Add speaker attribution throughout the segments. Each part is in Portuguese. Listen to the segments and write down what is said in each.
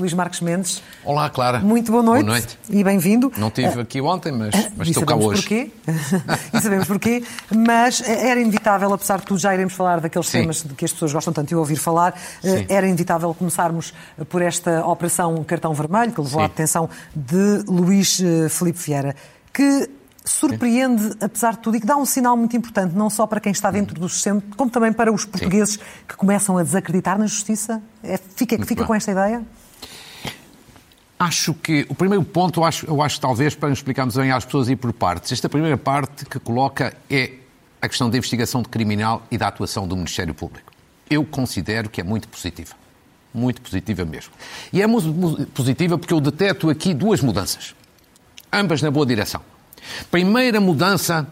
Speaker 1: Luís Marques Mendes.
Speaker 2: Olá, Clara.
Speaker 1: Muito boa noite.
Speaker 2: Boa noite.
Speaker 1: E bem-vindo.
Speaker 2: Não estive aqui ontem, mas, mas
Speaker 1: e
Speaker 2: estou cá hoje.
Speaker 1: Porquê. e sabemos porquê. Mas era inevitável, apesar de tudo, já iremos falar daqueles
Speaker 2: Sim.
Speaker 1: temas de que as pessoas gostam tanto de ouvir falar,
Speaker 2: Sim.
Speaker 1: era inevitável começarmos por esta operação Cartão Vermelho, que levou
Speaker 2: Sim.
Speaker 1: à detenção de Luís eh, Filipe Vieira, que surpreende, apesar de tudo, e que dá um sinal muito importante, não só para quem está dentro do sistema, como também para os portugueses que começam a desacreditar na justiça. É, fica
Speaker 2: Muito
Speaker 1: fica
Speaker 2: bem.
Speaker 1: com esta ideia?
Speaker 2: Acho que o primeiro ponto, eu acho, eu acho talvez para explicarmos bem às pessoas e por partes. Esta primeira parte que coloca é a questão da investigação de criminal e da atuação do Ministério Público. Eu considero que é muito positiva. Muito positiva mesmo. E é mu- mu- positiva porque eu deteto aqui duas mudanças. Ambas na boa direção. Primeira mudança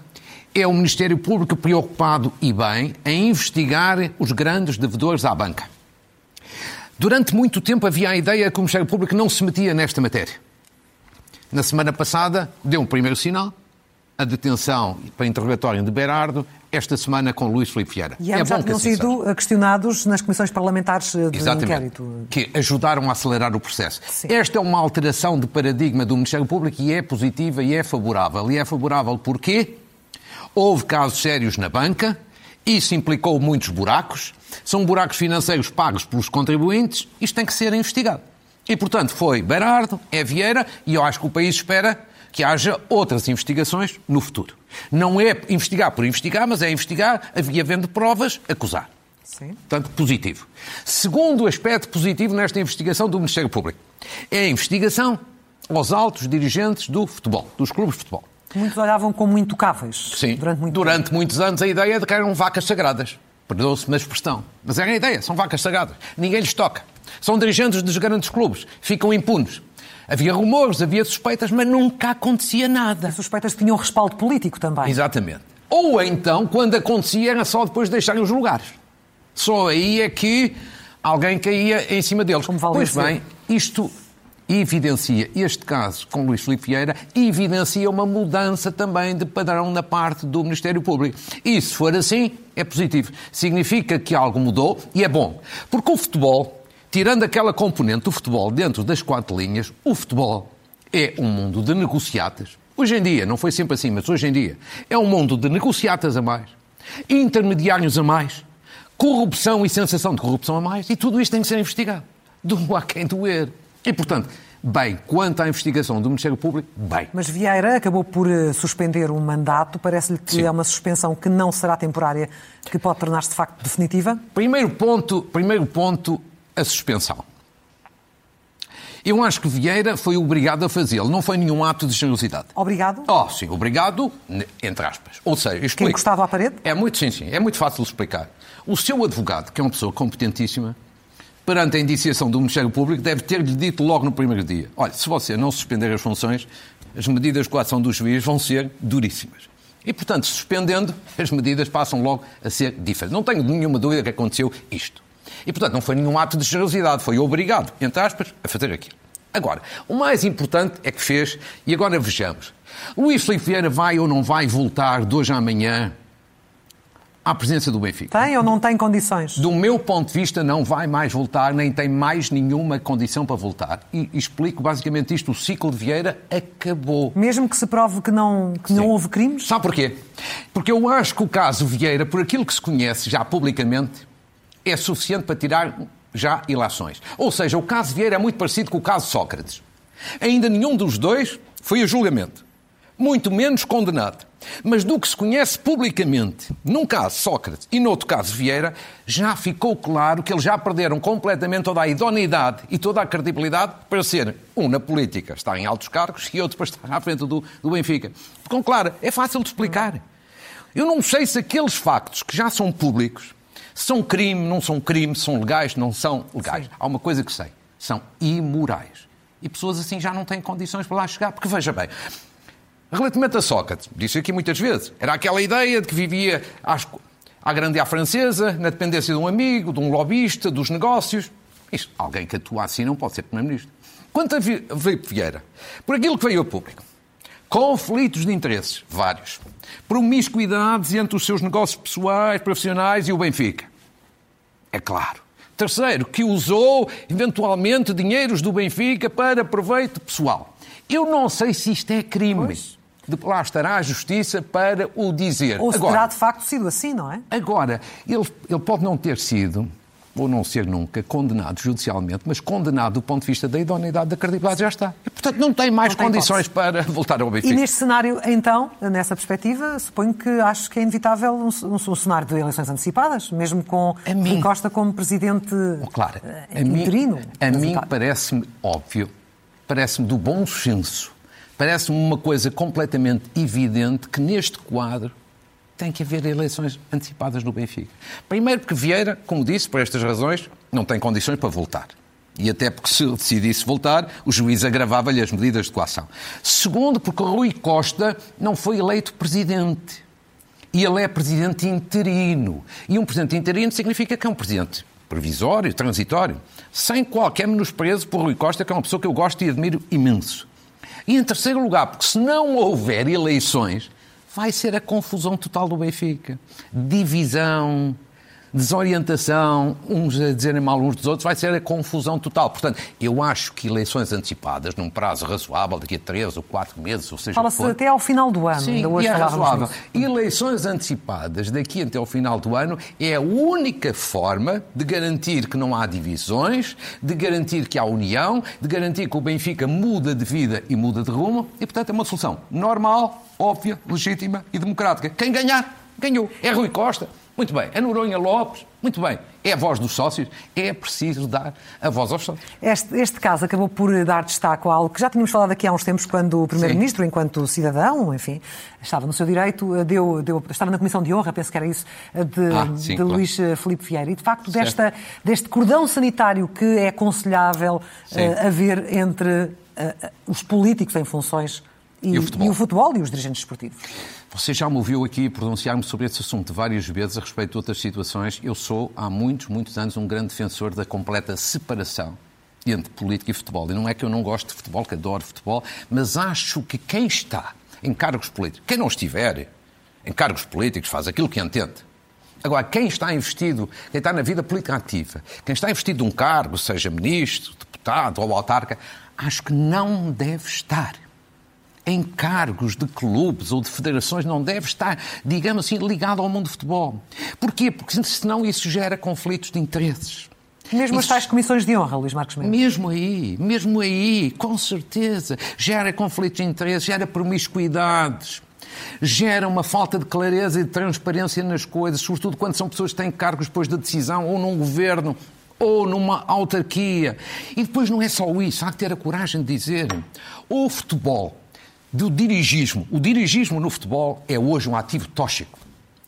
Speaker 2: é o Ministério Público preocupado e bem em investigar os grandes devedores à banca. Durante muito tempo havia a ideia que o Ministério Público não se metia nesta matéria. Na semana passada deu um primeiro sinal, a detenção para interrogatório de Berardo, esta semana com Luís Filipe Vieira.
Speaker 1: E
Speaker 2: é
Speaker 1: ambos já
Speaker 2: bom que
Speaker 1: tinham
Speaker 2: assim seja.
Speaker 1: sido questionados nas comissões parlamentares eh, de
Speaker 2: Exatamente.
Speaker 1: inquérito.
Speaker 2: Que ajudaram a acelerar o processo.
Speaker 1: Sim.
Speaker 2: Esta é uma alteração de paradigma do Ministério Público e é positiva e é favorável. E é favorável porque houve casos sérios na banca, isso implicou muitos buracos, são buracos financeiros pagos pelos contribuintes, isto tem que ser investigado. E, portanto, foi Berardo, é Vieira, e eu acho que o país espera que haja outras investigações no futuro. Não é investigar por investigar, mas é investigar, havia havendo provas, acusar.
Speaker 1: Sim.
Speaker 2: Portanto, positivo. Segundo aspecto positivo nesta investigação do Ministério Público é a investigação aos altos dirigentes do futebol, dos clubes de futebol.
Speaker 1: Muitos olhavam como intocáveis
Speaker 2: Sim,
Speaker 1: durante muito
Speaker 2: durante muitos anos a ideia de que eram vacas sagradas. Perdoa-se-me a expressão. Mas era a ideia, são vacas sagradas. Ninguém lhes toca. São dirigentes dos grandes clubes, ficam impunes. Havia rumores, havia suspeitas, mas nunca acontecia nada.
Speaker 1: Suspeitas que tinham respaldo político também.
Speaker 2: Exatamente. Ou então, quando acontecia, era só depois de deixarem os lugares. Só aí é que alguém caía em cima deles.
Speaker 1: Como
Speaker 2: pois
Speaker 1: Valdecir.
Speaker 2: bem, isto evidencia, este caso com Luís Filipe Vieira, evidencia uma mudança também de padrão na parte do Ministério Público. E se for assim, é positivo. Significa que algo mudou e é bom. Porque o futebol, tirando aquela componente do futebol dentro das quatro linhas, o futebol é um mundo de negociatas. Hoje em dia, não foi sempre assim, mas hoje em dia, é um mundo de negociatas a mais, intermediários a mais, corrupção e sensação de corrupção a mais, e tudo isto tem que ser investigado. Do a quem doer. E, portanto, bem, quanto à investigação do Ministério Público, bem.
Speaker 1: Mas Vieira acabou por eh, suspender o mandato. Parece-lhe que
Speaker 2: Sim.
Speaker 1: é uma suspensão que não será temporária, que pode tornar-se de facto definitiva?
Speaker 2: Primeiro ponto, primeiro ponto, a suspensão. Eu acho que Vieira foi obrigado a fazê-lo, não foi nenhum ato de generosidade.
Speaker 1: Obrigado.
Speaker 2: Oh, sim, obrigado, entre aspas. Ou seja, explico.
Speaker 1: encostava à parede?
Speaker 2: É muito, sim, sim, é muito fácil de explicar. O seu advogado, que é uma pessoa competentíssima, perante a indiciação do Ministério Público, deve ter-lhe dito logo no primeiro dia: olha, se você não suspender as funções, as medidas de coação do juiz vão ser duríssimas. E, portanto, suspendendo, as medidas passam logo a ser diferentes. Não tenho nenhuma dúvida que aconteceu isto. E, portanto, não foi nenhum ato de generosidade, foi obrigado, entre aspas, a fazer aquilo. Agora, o mais importante é que fez, e agora vejamos. Luís Filipe Vieira vai ou não vai voltar de hoje à amanhã à presença do Benfica?
Speaker 1: Tem ou não tem condições?
Speaker 2: Do meu ponto de vista, não vai mais voltar, nem tem mais nenhuma condição para voltar. E explico basicamente isto: o ciclo de Vieira acabou.
Speaker 1: Mesmo que se prove que não, que não houve crimes?
Speaker 2: Sabe porquê? Porque eu acho que o caso Vieira, por aquilo que se conhece já publicamente, é suficiente para tirar já ilações. Ou seja, o caso Vieira é muito parecido com o caso Sócrates. Ainda nenhum dos dois foi a julgamento. Muito menos condenado. Mas do que se conhece publicamente, num caso Sócrates e no outro caso Vieira, já ficou claro que eles já perderam completamente toda a idoneidade e toda a credibilidade para ser um na política, está em altos cargos, e outro para estar à frente do, do Benfica. Ficam claro, é fácil de explicar. Eu não sei se aqueles factos que já são públicos são crime, não são crime, são legais, não são legais.
Speaker 1: Sim.
Speaker 2: Há uma coisa que sei, são imorais. E pessoas assim já não têm condições para lá chegar, porque veja bem, relativamente a Sócrates, disse aqui muitas vezes, era aquela ideia de que vivia às, à grande à francesa, na dependência de um amigo, de um lobista, dos negócios. Isto, alguém que atua assim não pode ser primeiro-ministro. Quanto a Filipe Vieira, por aquilo que veio a público, Conflitos de interesses, vários. Promiscuidades entre os seus negócios pessoais, profissionais e o Benfica. É claro. Terceiro, que usou eventualmente dinheiros do Benfica para proveito pessoal. Eu não sei se isto é crime. Pois. De lá estará a justiça para o dizer.
Speaker 1: Ou se agora, terá de facto sido assim, não é?
Speaker 2: Agora, ele, ele pode não ter sido, ou não ser nunca, condenado judicialmente, mas condenado do ponto de vista da idoneidade da credibilidade já está. Portanto, não tem mais não tem condições para voltar ao Benfica.
Speaker 1: E neste cenário, então, nessa perspectiva, suponho que acho que é inevitável um, um, cenário de eleições antecipadas, mesmo com a mim, Costa como presidente oh, claro, uh, interino.
Speaker 2: A mim, mim parece-me óbvio, parece-me do bom senso, parece-me uma coisa completamente evidente que neste quadro tem que haver eleições antecipadas no Benfica. Primeiro porque Vieira, como disse, por estas razões, não tem condições para voltar. E até porque se decidisse voltar, o juiz agravava-lhe as medidas de coação. Segundo, porque Rui Costa não foi eleito presidente. E ele é presidente interino. E um presidente interino significa que é um presidente previsório, transitório, sem qualquer menosprezo por Rui Costa, que é uma pessoa que eu gosto e admiro imenso. E em terceiro lugar, porque se não houver eleições, vai ser a confusão total do Benfica. Divisão, desorientação, uns a dizerem mal uns dos outros, vai ser a confusão total. Portanto, eu acho que eleições antecipadas, num prazo razoável, daqui a três ou quatro meses, ou seja...
Speaker 1: Fala-se até ao final do ano,
Speaker 2: Sim, ainda hoje é razoável. Eleições antecipadas daqui até ao final do ano é a única forma de garantir que não há divisões, de garantir que há união, de garantir que o Benfica muda de vida e muda de rumo, e, portanto, é uma solução normal, óbvia, legítima e democrática. Quem ganhar, ganhou. É Rui Costa, muito bem. É Noronha Lopes? Muito bem. É a voz dos sócios? É preciso dar a voz aos sócios.
Speaker 1: Este, este caso acabou por dar destaque a algo que já tínhamos falado aqui há uns tempos, quando o Primeiro-Ministro, enquanto cidadão, enfim, estava no seu direito, deu, deu, estava na Comissão de Honra, penso que era isso, de, ah, sim, de claro. Luís eh, Filipe Vieira. E, de facto, desta, deste cordão sanitário que é aconselhável uh, haver entre uh, os políticos em funções e, e, o e, o futebol e os dirigentes esportivos.
Speaker 2: Você já me ouviu aqui pronunciar-me sobre esse assunto várias vezes a respeito de outras situações. Eu sou, há muitos, muitos anos, um grande defensor da completa separação entre política e futebol. E não é que eu não gosto de futebol, que adoro futebol, mas acho que quem está em cargos políticos, quem não estiver em cargos políticos, faz aquilo que entende. Agora, quem está investido, quem está na vida política ativa, quem está investido num cargo, seja ministro, deputado ou autarca, acho que não deve estar em cargos de clubes ou de federações não deve estar, digamos assim, ligado ao mundo do futebol. Porquê? Porque senão isso gera conflitos de interesses.
Speaker 1: Mesmo Isso, as tais comissões de honra, Luís Marcos Mendes.
Speaker 2: Mesmo aí, mesmo aí, com certeza. Gera conflitos de interesses, gera promiscuidades, gera uma falta de clareza e de transparência nas coisas, sobretudo quando são pessoas que têm cargos depois da decisão ou num governo ou numa autarquia. E depois não é só isso, há que ter a coragem de dizer: o futebol do dirigismo. O dirigismo no futebol é hoje um ativo tóxico.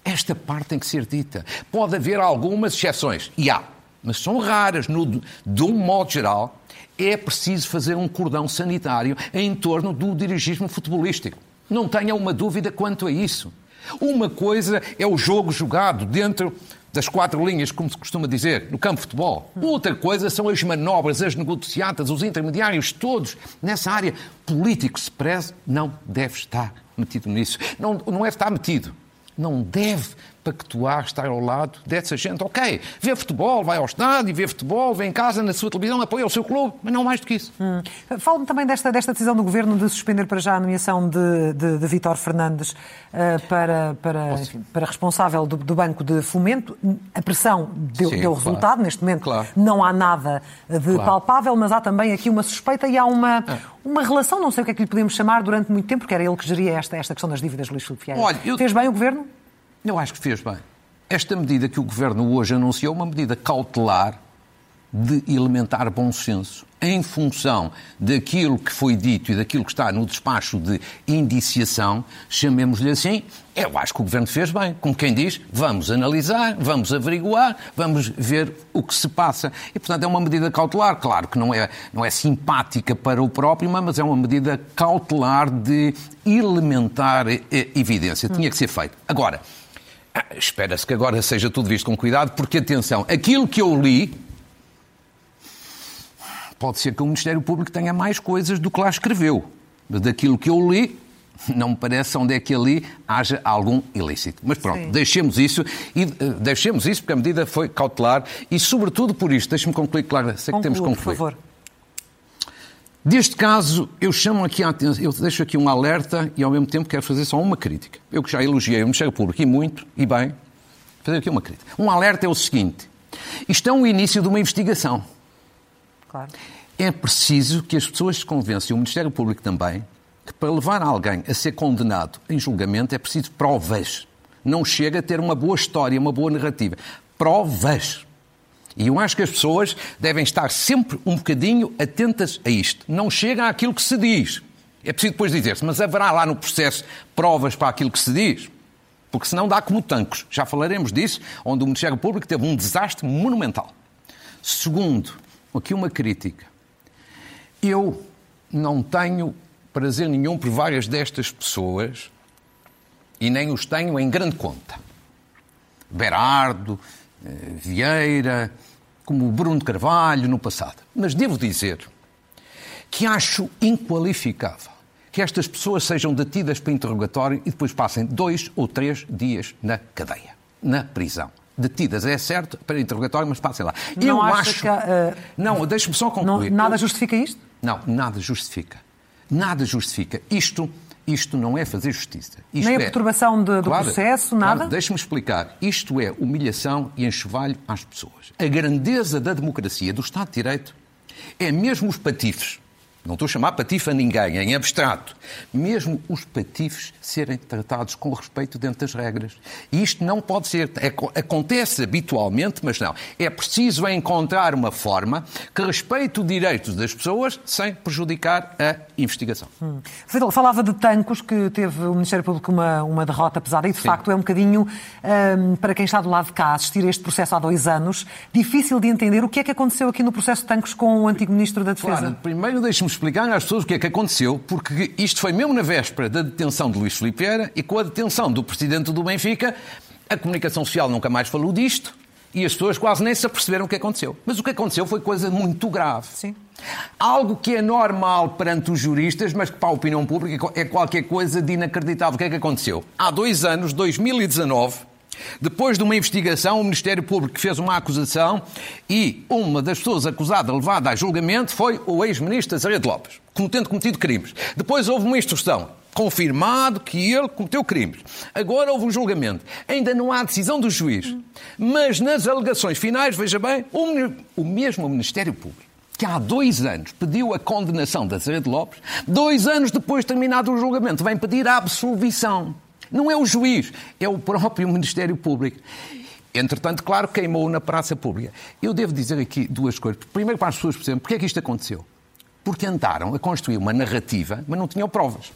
Speaker 2: Esta parte tem que ser dita. Pode haver algumas exceções, e há, mas são raras. No, de um modo geral, é preciso fazer um cordão sanitário em torno do dirigismo futebolístico. Não tenha uma dúvida quanto a isso. Uma coisa é o jogo jogado dentro das quatro linhas, como se costuma dizer, no campo de futebol. Outra coisa são as manobras, as negociatas, os intermediários, todos nessa área. Político se preze não deve estar metido nisso. Não, não é estar metido. Não deve pactuar estar ao lado dessa gente. Ok, vê futebol, vai ao estádio, vê futebol, vê em casa, na sua televisão, apoia o seu clube, mas não mais do que isso. Hum.
Speaker 1: Fala-me também desta, desta decisão do Governo de suspender para já a nomeação de, de, de Vítor Fernandes uh, para, para, enfim, para responsável do, do, Banco de Fomento. A pressão deu, Sim, deu claro. resultado, neste momento claro. não há nada de claro. palpável, mas há também aqui uma suspeita e há uma, é. uma relação, não sei o que é que lhe podemos chamar, durante muito tempo, porque era ele que geria esta, esta questão das dívidas, Luís Filipe Olha, eu... Fez bem o Governo?
Speaker 2: Eu acho que fez bem. Esta medida que o Governo hoje anunciou é uma medida cautelar de elementar bom senso em função daquilo que foi dito e daquilo que está no despacho de indiciação, chamemos-lhe assim, eu acho que o Governo fez bem. Como quem diz, vamos analisar, vamos averiguar, vamos ver o que se passa. E, portanto, é uma medida cautelar. Claro que não é, não é simpática para o próprio, mas é uma medida cautelar de elementar evidência. Tinha que ser feito. Agora, ah, espera-se que agora seja tudo visto com cuidado, porque, atenção, aquilo que eu li, pode ser que o Ministério Público tenha mais coisas do que lá escreveu. Mas daquilo que eu li, Não me parece onde é que ali haja algum ilícito. Mas pronto, Sim. deixemos isso e uh, deixemos isso porque a medida foi cautelar e, sobretudo, por isto, deixe-me concluir, claro, sei que temos que concluir.
Speaker 1: Por favor.
Speaker 2: Deste caso, eu chamo aqui a atenção, eu deixo aqui um alerta e ao mesmo tempo quero fazer só uma crítica. Eu que já elogiei o Ministério Público e muito, e bem, fazer aqui uma crítica. Um alerta é o seguinte: isto é um início de uma investigação.
Speaker 1: Claro.
Speaker 2: É preciso que as pessoas se convençam, o Ministério Público também, que para levar alguém a ser condenado em julgamento é preciso provas. Não chega a ter uma boa história, uma boa narrativa. Provas. E eu acho que as pessoas devem estar sempre um bocadinho atentas a isto. Não chega àquilo que se diz. É preciso depois dizer-se, mas haverá lá no processo provas para aquilo que se diz? Porque senão dá como tancos. Já falaremos disso, onde o Ministério Público teve um desastre monumental. Segundo, aqui uma crítica. Eu não tenho prazer nenhum por várias destas pessoas e nem os tenho em grande conta. Berardo, Vieira, como Bruno de Carvalho no passado. Mas devo dizer que acho inqualificável que estas pessoas sejam detidas para interrogatório e depois passem dois ou três dias na cadeia, na prisão. Detidas, é certo, para interrogatório, mas passem lá.
Speaker 1: Não Eu acho. Que, uh...
Speaker 2: Não, deixe-me só concluir.
Speaker 1: Não, nada justifica isto?
Speaker 2: Não, nada justifica. Nada justifica. Isto isto não é fazer justiça. Isto
Speaker 1: Nem
Speaker 2: a
Speaker 1: é... perturbação de, do claro, processo, nada?
Speaker 2: Claro, Deixe-me explicar. Isto é humilhação e enxovalho às pessoas. A grandeza da democracia, do Estado de Direito, é mesmo os patifes não estou a chamar patife a ninguém, é em abstrato. Mesmo os patifes serem tratados com respeito dentro das regras. E isto não pode ser. Acontece habitualmente, mas não. É preciso encontrar uma forma que respeite o direito das pessoas sem prejudicar a investigação. Hum.
Speaker 1: Falava de Tancos, que teve o Ministério Público uma, uma derrota pesada e, de Sim. facto, é um bocadinho, um, para quem está do lado de cá, assistir a este processo há dois anos, difícil de entender o que é que aconteceu aqui no processo de Tancos com o antigo Ministro da Defesa.
Speaker 2: Claro, primeiro deixe-me explicar às pessoas o que é que aconteceu, porque isto foi mesmo na véspera da detenção de Luís Filipe Vieira e com a detenção do presidente do Benfica, a comunicação social nunca mais falou disto e as pessoas quase nem se aperceberam o que aconteceu. Mas o que aconteceu foi coisa muito grave.
Speaker 1: Sim.
Speaker 2: Algo que é normal perante os juristas, mas que para a opinião pública é qualquer coisa de inacreditável. O que é que aconteceu? Há dois anos, 2019, depois de uma investigação, o Ministério Público fez uma acusação e uma das pessoas acusada, levada a julgamento, foi o ex-ministro Azeredo Lopes, como tendo cometido crimes. Depois houve uma instrução confirmado que ele cometeu crimes. Agora houve um julgamento. Ainda não há decisão do juiz. Mas nas alegações finais, veja bem, o, mesmo Ministério Público que há dois anos pediu a condenação da Azeredo Lopes, dois anos depois de terminado o julgamento, vem pedir a absolvição. Não é o juiz, é o próprio Ministério Público. Entretanto, claro, queimou na praça pública. Eu devo dizer aqui duas coisas. Primeiro, para as pessoas perceberem, porquê é que isto aconteceu? Porque andaram a construir uma narrativa, mas não tinham provas.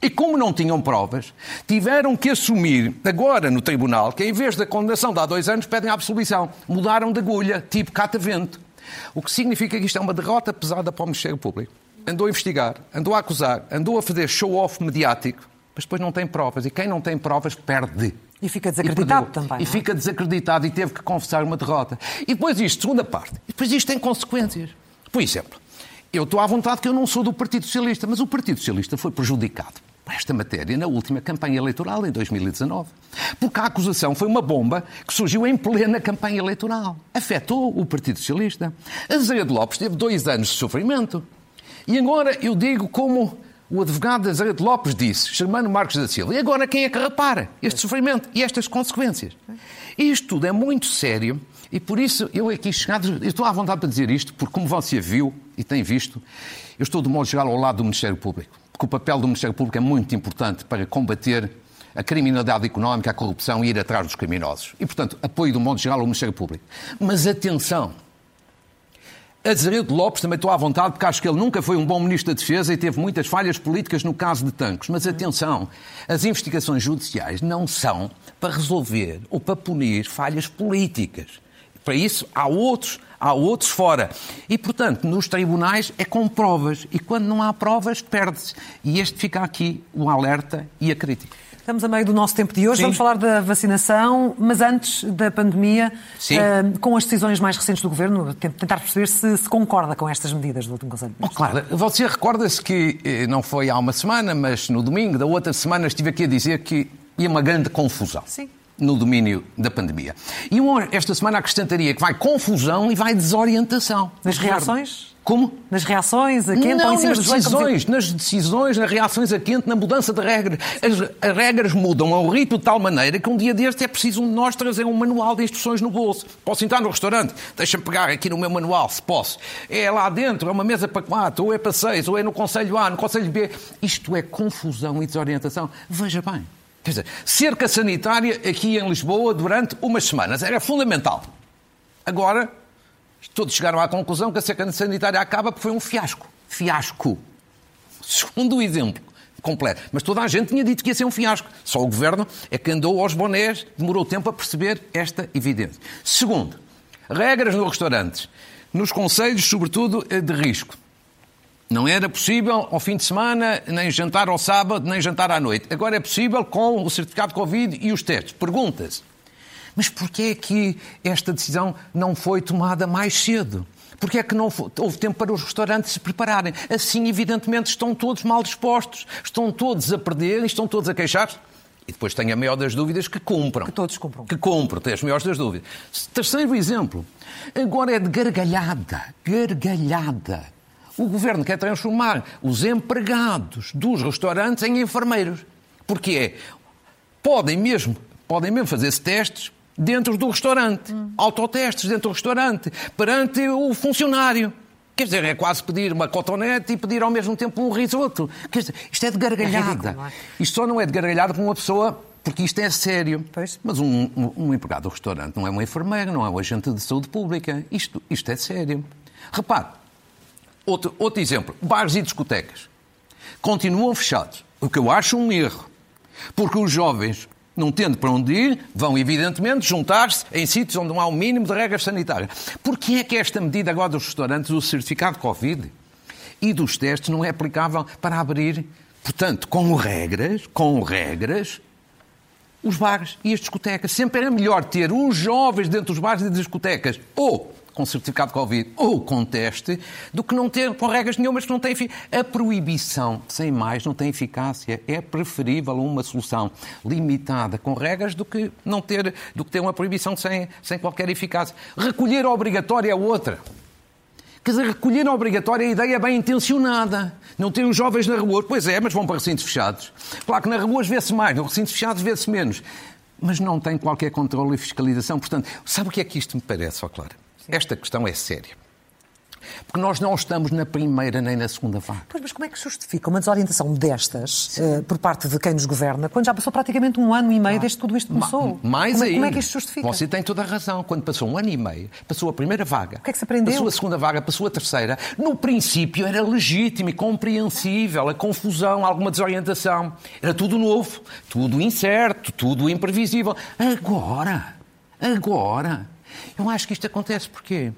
Speaker 2: E como não tinham provas, tiveram que assumir agora no tribunal que, em vez da condenação de há dois anos, pedem a absolvição. Mudaram de agulha, tipo catavento. O que significa que isto é uma derrota pesada para o Ministério Público. Andou a investigar, andou a acusar, andou a fazer show-off mediático mas depois não tem provas. E quem não tem provas perde.
Speaker 1: E fica desacreditado e também.
Speaker 2: E é? fica desacreditado e teve que confessar uma derrota. E depois isto, segunda parte, e depois isto tem consequências. Por exemplo, eu estou à vontade que eu não sou do Partido Socialista, mas o Partido Socialista foi prejudicado por esta matéria na última campanha eleitoral, em 2019. Porque a acusação foi uma bomba que surgiu em plena campanha eleitoral. Afetou o Partido Socialista. Azevedo Lopes teve dois anos de sofrimento. E agora eu digo como o advogado Azevedo Lopes disse, Germano Marcos da Silva, e agora quem é que repara este sofrimento e estas consequências? Isto tudo é muito sério e por isso eu aqui chegado, estou à vontade para dizer isto, porque como você viu e tem visto, eu estou de modo geral ao lado do Ministério Público, porque o papel do Ministério Público é muito importante para combater a criminalidade económica, a corrupção e ir atrás dos criminosos. E, portanto, apoio do modo geral ao Ministério Público. Mas atenção, Azeredo Lopes também estou à vontade, porque acho que ele nunca foi um bom ministro da Defesa e teve muitas falhas políticas no caso de Tancos. Mas atenção, as investigações judiciais não são para resolver ou para punir falhas políticas. Para isso há outros, há outros fora. E, portanto, nos tribunais é com provas. E quando não há provas, perde-se. E este fica aqui o alerta e a crítica.
Speaker 1: Estamos a meio do nosso tempo de hoje. Sim. Vamos falar da vacinação, mas antes da pandemia, uh, com as decisões mais recentes do Governo, tentar perceber se, se concorda com estas medidas do último Conselho.
Speaker 2: Oh, claro, você recorda-se que eh, não foi há uma semana, mas no domingo da outra semana estive aqui a dizer que ia uma grande confusão.
Speaker 1: Sim
Speaker 2: no domínio da pandemia. E esta semana acrescentaria que vai confusão e vai desorientação.
Speaker 1: Nas reações?
Speaker 2: Como?
Speaker 1: Nas reações a quente
Speaker 2: Não,
Speaker 1: ou em cima
Speaker 2: nas decisões, nas decisões, nas reações a quente, na mudança de regras. As, as, regras mudam a um ritmo de tal maneira que um dia deste é preciso um de nós trazer um manual de instruções no bolso. Posso entrar no restaurante? Deixa-me pegar aqui no meu manual, se posso. É lá dentro, é uma mesa para quatro, ou é para seis, ou é no Conselho A, no Conselho B. Isto é confusão e desorientação. Veja bem. Quer dizer, cerca sanitária aqui em Lisboa durante umas semanas era fundamental. Agora, todos chegaram à conclusão que a cerca sanitária acaba porque foi um fiasco. Fiasco. Segundo o exemplo completo. Mas toda a gente tinha dito que ia ser um fiasco. Só o governo é que andou aos bonés, demorou tempo a perceber esta evidência. Segundo, regras nos restaurantes, nos conselhos, sobretudo, de risco. Não era possível ao fim de semana, nem jantar ao sábado, nem jantar à noite. Agora é possível com o certificado de Covid e os testes. Pergunta-se, mas porquê é que esta decisão não foi tomada mais cedo? Porquê é que não houve tempo para os restaurantes se prepararem? Assim, evidentemente, estão todos mal dispostos, estão todos a perder, estão todos a queixar-se. E depois tenho a maior das dúvidas que cumpram.
Speaker 1: Que todos cumpram.
Speaker 2: Que cumpram, tem as maiores das dúvidas. Terceiro exemplo. Agora é de gargalhada. Gargalhada o governo quer transformar os empregados dos restaurantes em enfermeiros. Porque é, podem mesmo, podem mesmo fazer-se testes dentro do restaurante, hum. autotestes dentro do restaurante, perante o funcionário. Quer dizer, é quase pedir uma cotonete e pedir ao mesmo tempo um risoto. Quer dizer, isto é de gargalhada. É é? Isto só não é de gargalhada com uma pessoa porque isto é sério.
Speaker 1: Pois.
Speaker 2: Mas um, um, um, empregado do restaurante não é um enfermeiro, não é um agente de saúde pública. Isto, isto é sério. Repare, Outro, outro exemplo, bares e discotecas. Continuam fechados, o que eu acho um erro. Porque os jovens, não tendo para onde ir, vão evidentemente juntar-se em sítios onde não há o mínimo de regras sanitárias. Porquê é que esta medida agora dos restaurantes, do certificado Covid e dos testes, não é aplicável para abrir, portanto, com regras, com regras, os bares e as discotecas? Sempre era melhor ter os jovens dentro dos bares e discotecas. Ou com certificado de Covid ou com teste, do que não ter com regras nenhumas que não têm A proibição, sem mais, não tem eficácia. É preferível uma solução limitada com regras do que não ter, do que ter uma proibição sem, sem qualquer eficácia. Recolher obrigatória é outra. Quer dizer, recolher obrigatória é a ideia bem intencionada. Não ter os jovens na rua. Pois é, mas vão para recintos fechados. Claro que na rua vê-se mais, nos recintos fechados vê-se menos. Mas não tem qualquer controle e fiscalização. Portanto, sabe o que é que isto me parece, ó Clara? Esta questão é séria. Porque nós não estamos na primeira nem na segunda vaga.
Speaker 1: Pois, mas como é que justifica uma desorientação destas uh, por parte de quem nos governa, quando já passou praticamente um ano e meio ah, desde que tudo isto começou?
Speaker 2: Mais
Speaker 1: como,
Speaker 2: ainda.
Speaker 1: Como é que isto justifica?
Speaker 2: Você tem toda a razão. Quando passou um ano e meio, passou a primeira vaga.
Speaker 1: O que é que se aprendeu?
Speaker 2: Passou a segunda vaga, passou a terceira. No princípio era legítimo e compreensível a confusão, alguma desorientação. Era tudo novo, tudo incerto, tudo imprevisível. Agora, agora eu acho que isto acontece porque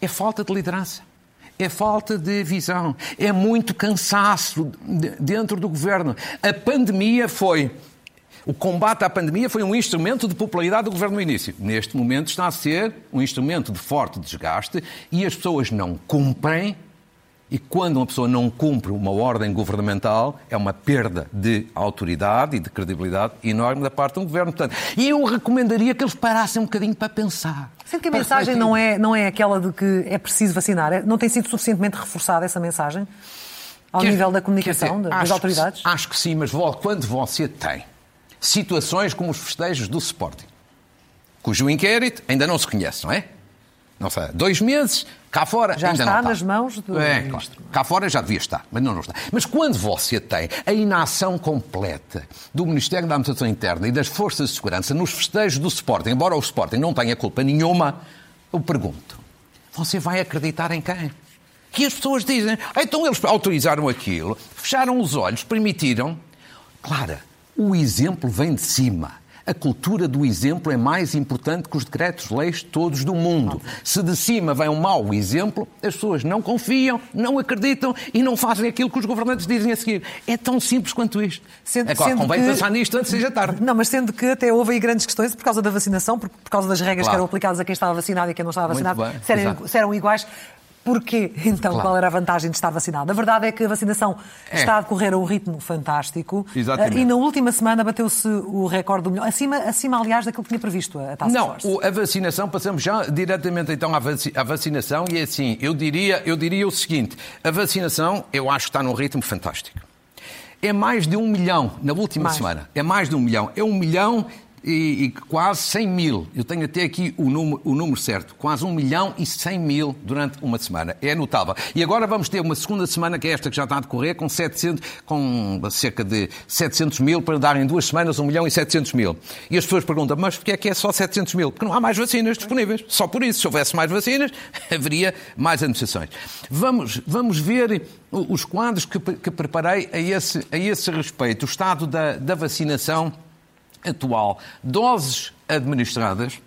Speaker 2: é falta de liderança. É falta de visão, é muito cansaço dentro do governo. A pandemia foi o combate à pandemia foi um instrumento de popularidade do governo no início. Neste momento está a ser um instrumento de forte desgaste e as pessoas não cumprem e quando uma pessoa não cumpre uma ordem governamental, é uma perda de autoridade e de credibilidade enorme da parte do governo. Portanto, eu recomendaria que eles parassem um bocadinho para pensar.
Speaker 1: Sendo que a mensagem não é, não é aquela de que é preciso vacinar, é, não tem sido suficientemente reforçada essa mensagem? Ao quer, nível da comunicação dizer, das autoridades?
Speaker 2: Que, acho que sim, mas quando você tem situações como os festejos do Sporting, cujo inquérito ainda não se conhece, não é? Não sei, dois meses, cá fora
Speaker 1: já
Speaker 2: ainda
Speaker 1: está
Speaker 2: não está.
Speaker 1: nas mãos do
Speaker 2: é, ministro. Claro. Cá fora já devia estar, mas não, não está. Mas quando você tem a inação completa do Ministério da Administração Interna e das Forças de Segurança nos festejos do Sporting, embora o Sporting não tenha culpa nenhuma, eu pergunto, você vai acreditar em quem? Que as pessoas dizem, ah, então eles autorizaram aquilo, fecharam os olhos, permitiram. Clara, o exemplo vem de cima A cultura do exemplo é mais importante que os decretos-leis todos do mundo. Se de cima vem um mau exemplo, as pessoas não confiam, não acreditam e não fazem aquilo que os governantes dizem a seguir. É tão simples quanto isto. Sendo, Agora, sendo convém que... pensar nisto antes seja tarde.
Speaker 1: Não, mas sendo que até houve aí grandes questões por causa da vacinação, por, por causa das regras claro. que eram aplicadas a quem estava vacinado e quem não estava vacinado, se eram, se eram iguais. Porquê, então, claro. qual era a vantagem de estar vacinado? A verdade é que a vacinação é. está a decorrer a um ritmo fantástico.
Speaker 2: Exatamente.
Speaker 1: E na última semana bateu-se o recorde do milhão. Acima, acima, aliás, daquilo que tinha previsto a taxa
Speaker 2: Não, a vacinação, passamos já diretamente então à vacinação e é assim, eu diria, eu diria o seguinte, a vacinação eu acho que está num ritmo fantástico. É mais de um milhão na última mais. semana. É mais de um milhão. É um milhão e, e, quase 100 mil. Eu tenho até aqui o número, o número certo. Quase 1 milhão e 100 mil durante uma semana. É notável. E agora vamos ter uma segunda semana, que é esta que já está a decorrer, com, 700, com cerca de 700 mil para dar em duas semanas 1 milhão e 700 mil. E as pessoas perguntam, mas porquê é que é só 700 mil? Porque não há mais vacinas disponíveis. Só por isso. Se houvesse mais vacinas, haveria mais administrações. Vamos, vamos ver os quadros que, que preparei a esse, a esse respeito. O estado da, da vacinação atual, doses administradas.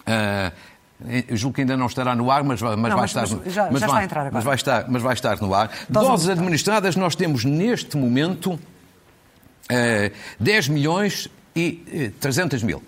Speaker 2: Uh, julgo que ainda não estará no ar, mas, mas
Speaker 1: não,
Speaker 2: vai
Speaker 1: mas,
Speaker 2: estar.
Speaker 1: Mas, já,
Speaker 2: mas
Speaker 1: já
Speaker 2: vai,
Speaker 1: está a entrar agora.
Speaker 2: Mas vai estar, mas vai estar no ar. Doses, Doses administradas, nós temos neste momento uh, ah, 10 milhões e uh, 300 mil.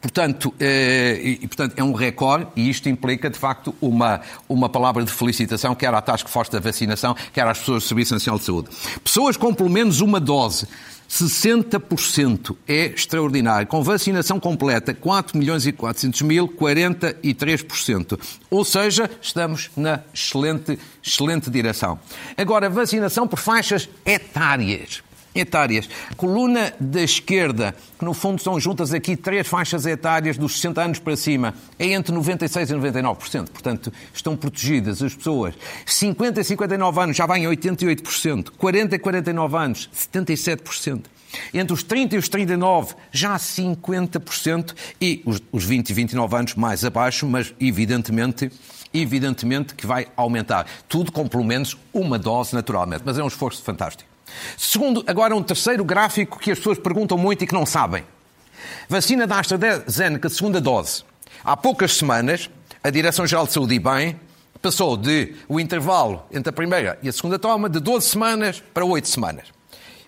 Speaker 2: Portanto, eh, e, portanto, é um recorde e isto implica, de facto, uma, uma palavra de felicitação, quer à Task Force da vacinação, quer às pessoas do Serviço Essencial de Saúde. Pessoas com pelo menos uma dose 60% é extraordinário. Com vacinação completa, 4 milhões e 400 mil, 43%. Ou seja, estamos na excelente, excelente direção. Agora, vacinação por faixas etárias etárias. Coluna da esquerda, que no fundo são juntas aqui três faixas etárias dos 60 anos para cima, é entre 96% e 99%. Portanto, estão protegidas as pessoas. 50 e 59 anos já vêm 88%. 40 e 49 anos, 77%. Entre os 30 e os 39, já 50%. E os, os 20 e 29 anos mais abaixo, mas evidentemente evidentemente que vai aumentar. Tudo com pelo menos uma dose, naturalmente. Mas é um esforço fantástico. Segundo, agora um terceiro gráfico que as pessoas perguntam muito e que não sabem. Vacina da AstraZeneca, segunda dose. Há poucas semanas, a Direção-Geral de Saúde e Bem passou de o intervalo entre a primeira e a segunda toma de 12 semanas para 8 semanas.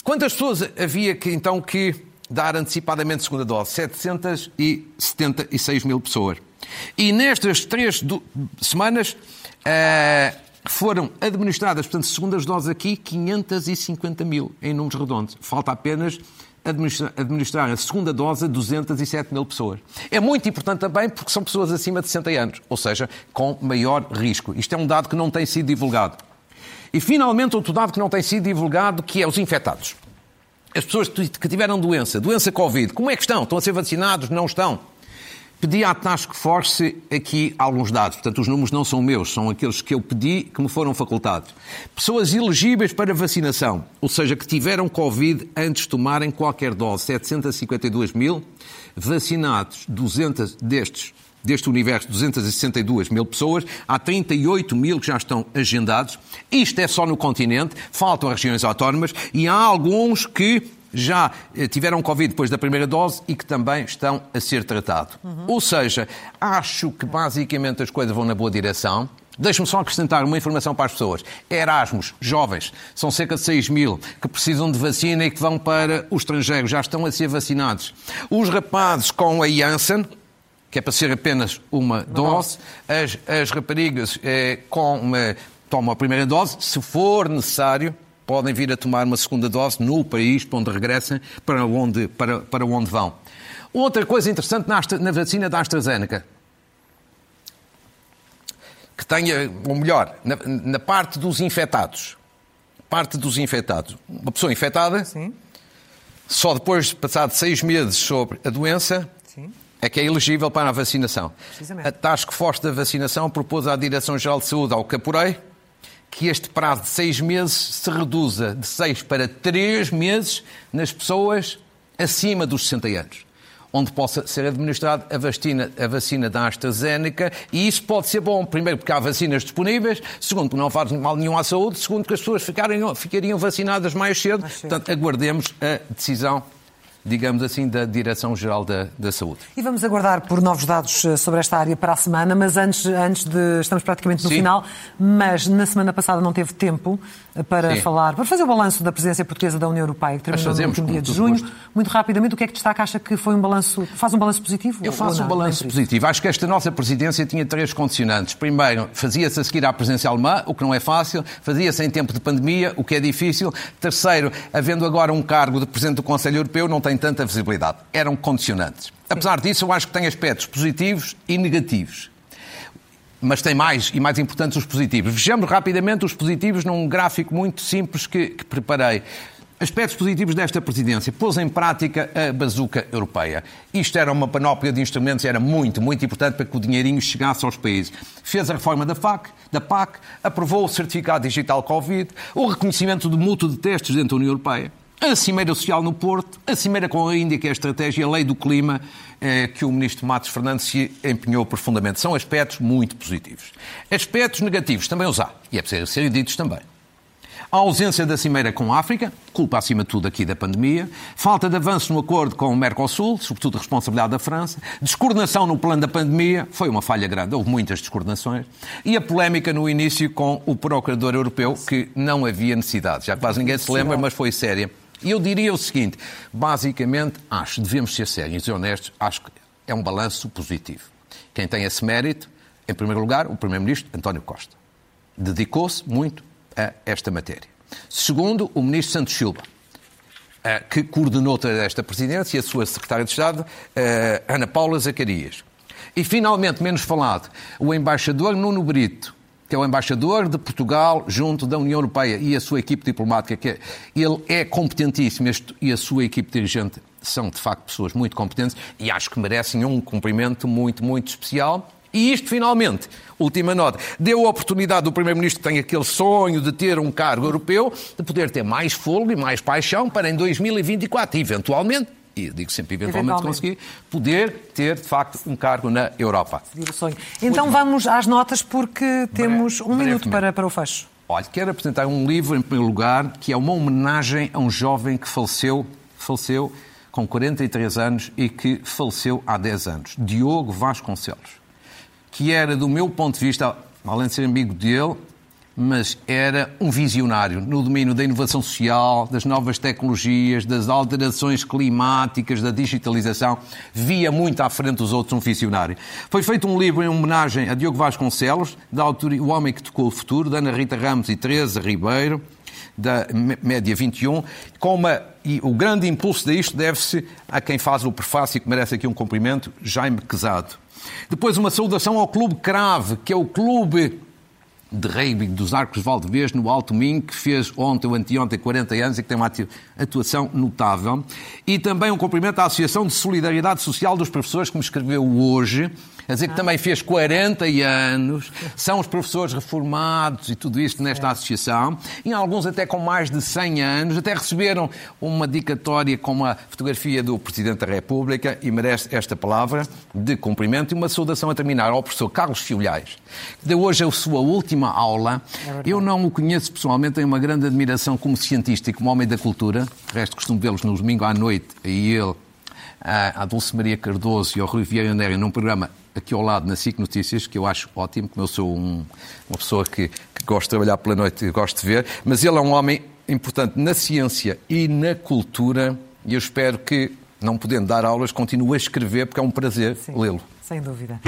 Speaker 2: Quantas pessoas havia que então que dar antecipadamente segunda dose? 776 mil pessoas. E nestas três semanas, uh, foram administradas, portanto, segundas doses aqui, 550 mil em números redondos. Falta apenas administrar, administrar a segunda dose a 207 mil pessoas. É muito importante também porque são pessoas acima de 60 anos, ou seja, com maior risco. Isto é um dado que não tem sido divulgado. E, finalmente, outro dado que não tem sido divulgado, que é os infectados. As pessoas que tiveram doença, doença Covid, como é que estão? Estão a ser vacinados? Não estão? Pedi à Task Force aqui alguns dados, portanto, os números não são meus, são aqueles que eu pedi que me foram facultados. Pessoas elegíveis para vacinação, ou seja, que tiveram Covid antes de tomarem qualquer dose, 752 mil. Vacinados, 200 destes, deste universo, 262 mil pessoas. Há 38 mil que já estão agendados. Isto é só no continente, faltam as regiões autónomas e há alguns que já eh, tiveram Covid depois da primeira dose e que também estão a ser tratados. Uhum. Ou seja, acho que basicamente as coisas vão na boa direção. Deixe-me só acrescentar uma informação para as pessoas. Erasmus, jovens, são cerca de 6 mil que precisam de vacina e que vão para o estrangeiro, já estão a ser vacinados. Os rapazes com a Janssen, que é para ser apenas uma dose, as, as raparigas eh, com uma, tomam a primeira dose, se for necessário, podem vir a tomar uma segunda dose no país para onde regressem, para onde, para, para onde vão. Outra coisa interessante na, na vacina da AstraZeneca, que tenha, ou melhor, na, na, parte dos infectados, parte dos infectados, uma pessoa infectada, Sim. só depois de passar seis meses sobre a doença, Sim. é que é elegível para a vacinação. A Task Force da Vacinação propôs à Direção-Geral de Saúde, ao Capurei, que este prazo de seis meses se reduza de seis para três meses nas pessoas acima dos 60 anos, onde possa ser administrada a vacina, a vacina da AstraZeneca, e isso pode ser bom, primeiro porque há vacinas disponíveis, segundo porque não faz mal nenhum à saúde, segundo porque as pessoas ficariam, ficariam vacinadas mais cedo. mais cedo. Portanto, aguardemos a decisão digamos assim, da Direção-Geral da, da Saúde.
Speaker 1: E vamos aguardar por novos dados eh, sobre esta área para a semana, mas antes, antes de. Estamos praticamente no Sim. final, mas na semana passada não teve tempo eh, para Sim. falar, para fazer o balanço da presidência portuguesa da União Europeia, que terminou no último dia de junho. Gosto. Muito rapidamente, o que é que destaca? Acha que foi um balanço. faz um balanço positivo?
Speaker 2: Eu faço um balanço positivo. Acho que esta nossa presidência tinha três condicionantes. Primeiro, fazia-se a seguir à presidência alemã, o que não é fácil, fazia-se em tempo de pandemia, o que é difícil. Terceiro, havendo agora um cargo de Presidente do Conselho Europeu, não tem tanta visibilidade. Eram condicionantes. Apesar disso, eu acho que tem aspectos positivos e negativos. Mas tem mais e mais importantes os positivos. Vejamos rapidamente os positivos num gráfico muito simples que, que preparei. Aspectos positivos desta presidência. Pôs em prática a bazuca europeia. Isto era uma panóplia de instrumentos, era muito, muito importante para que o dinheirinho chegasse aos países. Fez a reforma da FAC, da PAC, aprovou o certificado digital Covid, o reconhecimento de mútuo de testes dentro da União Europeia, a Cimeira Social no Porto, a Cimeira com a Índia, que é a estratégia, a lei do clima, eh, que o ministro Matos Fernandes se empenhou profundamente. São aspectos muito positivos. Aspectos negativos também os há, e é preciso serem ditos também. A ausência da cimeira com a África, culpa acima de tudo aqui da pandemia, falta de avanço no acordo com o Mercosul, sobretudo responsabilidade da França, descoordenação no plano da pandemia, foi uma falha grande, houve muitas descoordenações, e a polémica no início com o Procurador Europeu, que não havia necessidade. Já quase ninguém se lembra, mas foi séria. E eu diria o seguinte, basicamente, acho, devemos ser sérios e honestos, acho que é um balanço positivo. Quem tem esse mérito, em primeiro lugar, o Primeiro-Ministro António Costa. Dedicou-se muito a esta matéria. Segundo, o ministro Santos Silva, eh, que coordenou esta presidência, e a sua secretária de Estado, eh, Ana Paula Zacarias. E, finalmente, menos falado, o embaixador Nuno Brito, que é o embaixador de Portugal junto da União Europeia e a sua equipe diplomática, que é, ele é competentíssimo e a sua equipe dirigente são, de facto, pessoas muito competentes e acho que merecem um cumprimento muito, muito especial. E isto, finalmente, última nota, deu a oportunidade do Primeiro-Ministro que tem aquele sonho de ter um cargo europeu, de poder ter mais fogo e mais paixão para em 2024, eventualmente, e digo sempre eventualmente, eventualmente. conseguir, poder ter, de facto, um cargo na Europa.
Speaker 1: Então vamos às notas, porque temos um minuto para, para o fecho.
Speaker 2: Olha, quero apresentar um livro, em primeiro lugar, que é uma homenagem a um jovem que faleceu, faleceu com 43 anos e que faleceu há 10 anos, Diogo Vasconcelos que era, do meu ponto de vista, além de ser amigo dele, mas era um visionário no domínio da inovação social, das novas tecnologias, das alterações climáticas, da digitalização. Via muito à frente dos outros um visionário. Foi feito um livro em homenagem a Diogo Vasconcelos, da autoria O Homem que Tocou o Futuro, da Ana Rita Ramos e Teresa Ribeiro, da Média 21, com uma, e o grande impulso disto deve-se a quem faz o prefácio e que merece aqui um cumprimento, Jaime Quezado. Depois uma saudação ao Clube Crave, que é o clube de rugby dos Arcos Valdevez no Alto Minho, que fez ontem ou anteontem 40 anos e que tem uma atuação notável. E também um cumprimento à Associação de Solidariedade Social dos Professores, que me escreveu hoje, a dizer que também fez 40 anos, são os professores reformados e tudo isto nesta associação, e alguns até com mais de 100 anos, até receberam uma dedicatória com uma fotografia do Presidente da República e merece esta palavra de cumprimento. E uma saudação a terminar ao professor Carlos Filhais, que deu hoje a sua última aula. É Eu não o conheço pessoalmente, tenho uma grande admiração como cientista e como homem da cultura, o resto costumo vê-los no domingo à noite, e ele à Dulce Maria Cardoso e ao Rui Vieira Nery num programa aqui ao lado na SIC Notícias, que eu acho ótimo, como eu sou um, uma pessoa que, que gosto de trabalhar pela noite e gosto de ver, mas ele é um homem importante na ciência e na cultura e eu espero que, não podendo dar aulas, continue a escrever, porque é um prazer lê-lo.
Speaker 1: Sem dúvida.